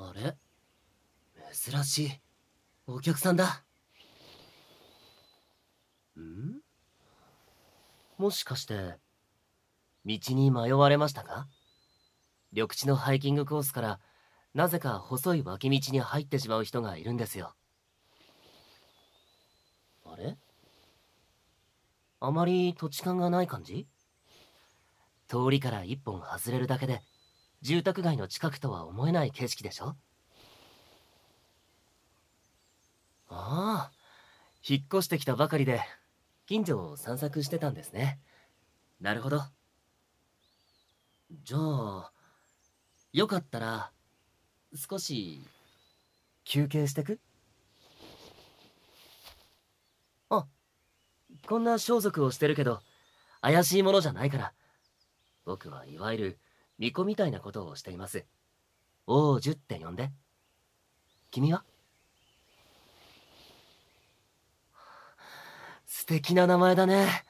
あれ？珍しい。お客さんだ。ん？もしかして道に迷われましたか？緑地のハイキングコースからなぜか細い脇道に入ってしまう人がいるんですよ。あれ？あまり土地勘がない感じ？通りから一本外れるだけで住宅街の近くとは思えない景色でしょ？ああ引っ越してきたばかりで近所を散策してたんですね。なるほど。じゃあよかったら少し休憩してく？あこんな装束をしてるけど怪しいものじゃないから。僕はいわゆる巫女みたいなことをしています。王樹って呼んで。君は？素敵な名前だね。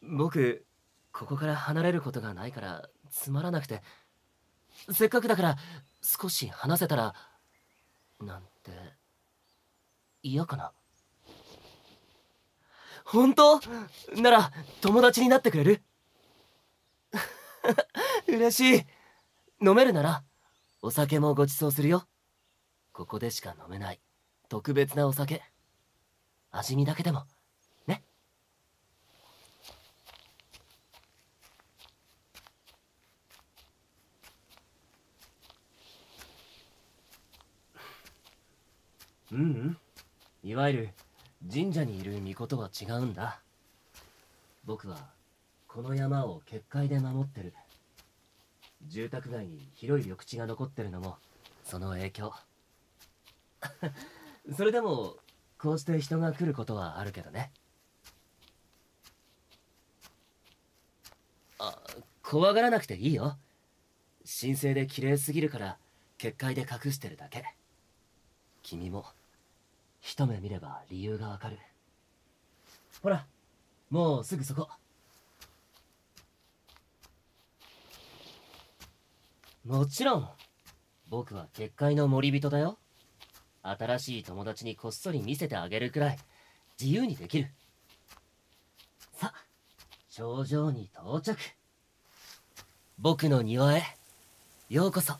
僕ここから離れることがないからつまらなくて。せっかくだから少し話せたらなんて嫌かな。本当？なら友達になってくれる？嬉しい。飲めるならお酒もご馳走するよ。ここでしか飲めない特別なお酒。味見だけでも。ね。うんうん。いわゆる神社にいる巫女とは違うんだ。僕はこの山を結界で守ってる。住宅街に広い緑地が残ってるのもその影響。それでもこうして人が来ることはあるけどね。あ怖がらなくていいよ。神聖で綺麗すぎるから結界で隠してるだけ。君も一目見れば理由がわかる。ほらもうすぐそこ。もちろん。僕は結界の森人だよ。新しい友達にこっそり見せてあげるくらい。自由にできる。さ頂上に到着。僕の庭へ。ようこそ。